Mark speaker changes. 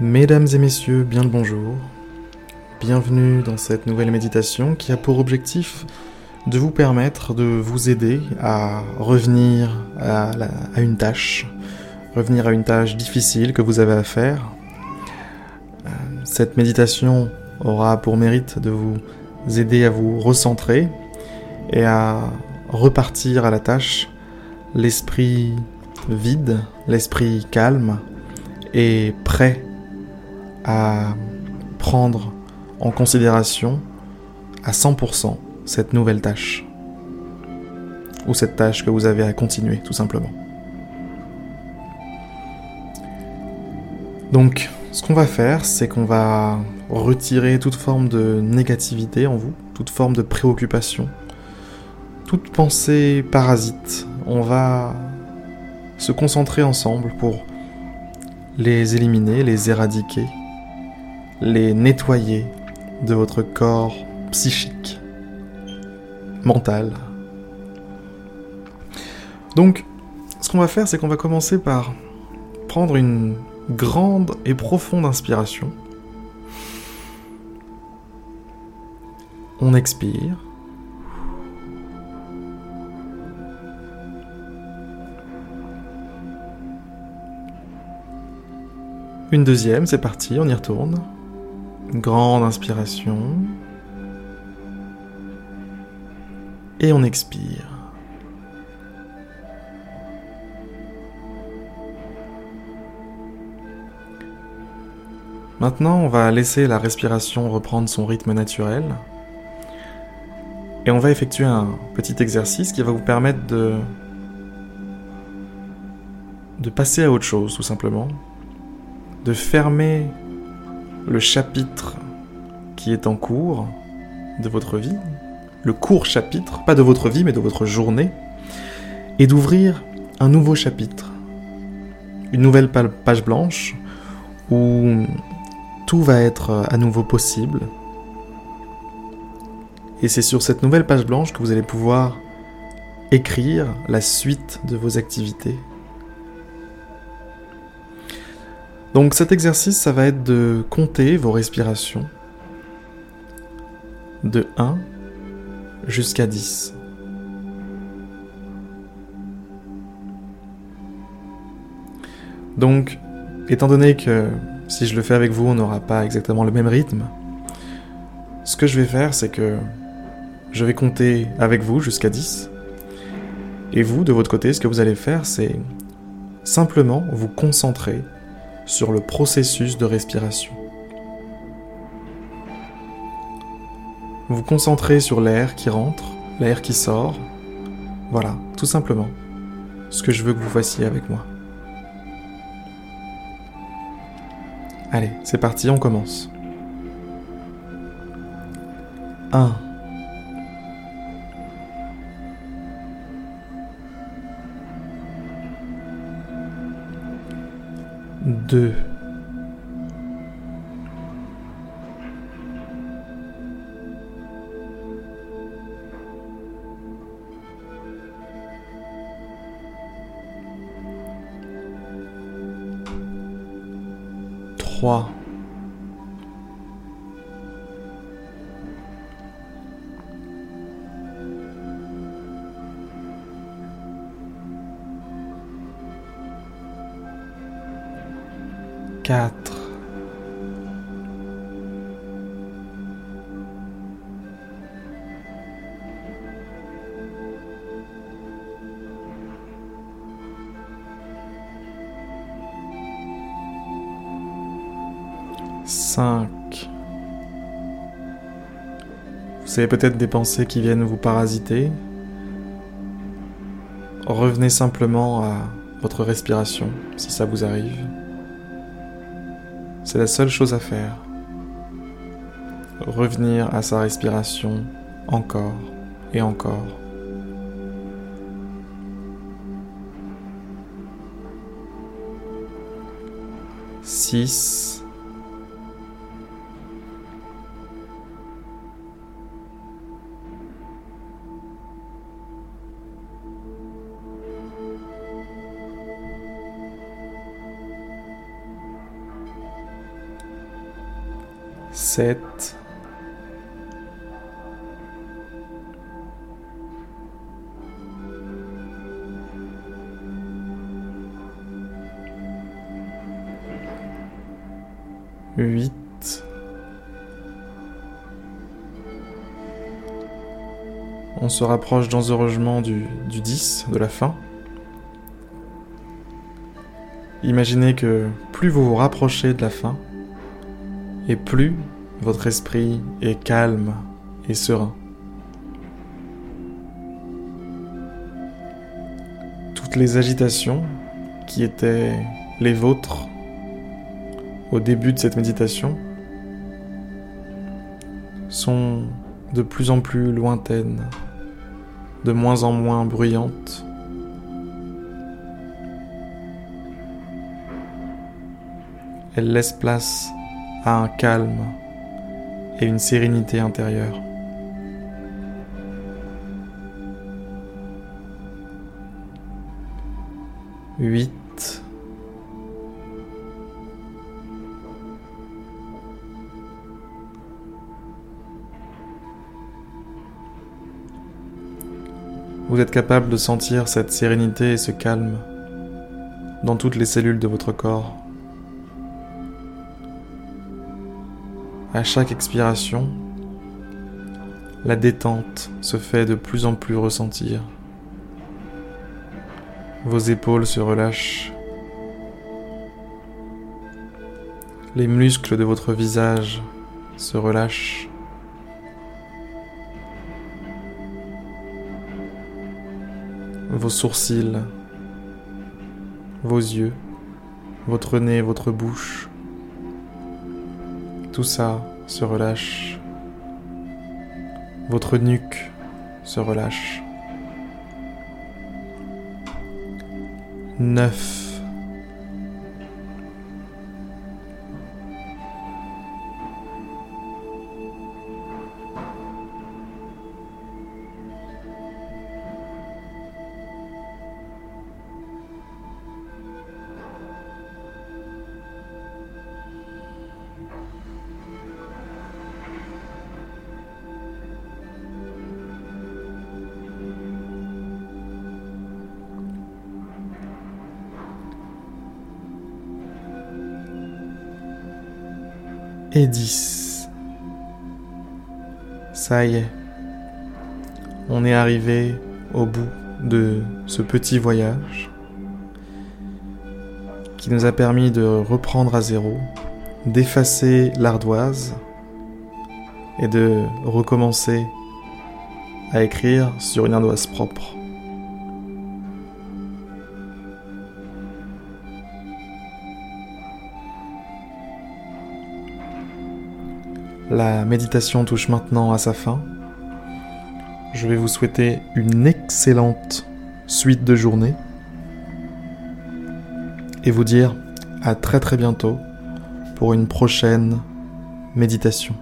Speaker 1: Mesdames et messieurs, bien le bonjour. Bienvenue dans cette nouvelle méditation qui a pour objectif de vous permettre de vous aider à revenir à, une tâche, revenir à une tâche difficile que vous avez à faire. Euh, cette méditation aura pour mérite de vous aider à vous recentrer et à repartir à la tâche l'esprit vide, l'esprit calme et prêt à prendre en considération à 100% cette nouvelle tâche. Ou cette tâche que vous avez à continuer, tout simplement. Donc, ce qu'on va faire, c'est qu'on va retirer toute forme de négativité en vous, toute forme de préoccupation, toute pensée parasite. On va se concentrer ensemble pour les éliminer, les éradiquer, les nettoyer de votre corps psychique, mental. Donc, ce qu'on va faire, c'est qu'on va commencer par prendre une grande et profonde inspiration. On expire. Une deuxième, c'est parti, on y retourne. Grande inspiration. Et on expire. Maintenant, on va laisser la respiration reprendre son rythme naturel. Et on va effectuer un petit exercice qui va vous permettre de de passer à autre chose tout simplement, de fermer le chapitre qui est en cours de votre vie, le court chapitre, pas de votre vie mais de votre journée, et d'ouvrir un nouveau chapitre, une nouvelle page blanche où tout va être à nouveau possible. Et c'est sur cette nouvelle page blanche que vous allez pouvoir écrire la suite de vos activités Donc cet exercice, ça va être de compter vos respirations de 1 jusqu'à 10. Donc, étant donné que si je le fais avec vous, on n'aura pas exactement le même rythme, ce que je vais faire, c'est que je vais compter avec vous jusqu'à 10. Et vous, de votre côté, ce que vous allez faire, c'est simplement vous concentrer sur le processus de respiration. Vous concentrez sur l'air qui rentre, l'air qui sort. Voilà, tout simplement ce que je veux que vous fassiez avec moi. Allez, c'est parti, on commence. 1 deux. Trois. Quatre. Vous avez peut-être des pensées qui viennent vous parasiter. Revenez simplement à votre respiration si ça vous arrive. C'est la seule chose à faire. Revenir à sa respiration encore et encore. Six. Sept, huit, on se rapproche dangereusement du, du 10, de la fin. Imaginez que plus vous vous rapprochez de la fin, et plus votre esprit est calme et serein. Toutes les agitations qui étaient les vôtres au début de cette méditation sont de plus en plus lointaines, de moins en moins bruyantes. Elles laissent place à un calme et une sérénité intérieure. Huit. Vous êtes capable de sentir cette sérénité et ce calme dans toutes les cellules de votre corps. À chaque expiration, la détente se fait de plus en plus ressentir. Vos épaules se relâchent. Les muscles de votre visage se relâchent. Vos sourcils, vos yeux, votre nez, votre bouche tout ça se relâche. Votre nuque se relâche. 9 et 10. Ça y est, on est arrivé au bout de ce petit voyage qui nous a permis de reprendre à zéro, d'effacer l'ardoise et de recommencer à écrire sur une ardoise propre. La méditation touche maintenant à sa fin. Je vais vous souhaiter une excellente suite de journée et vous dire à très très bientôt pour une prochaine méditation.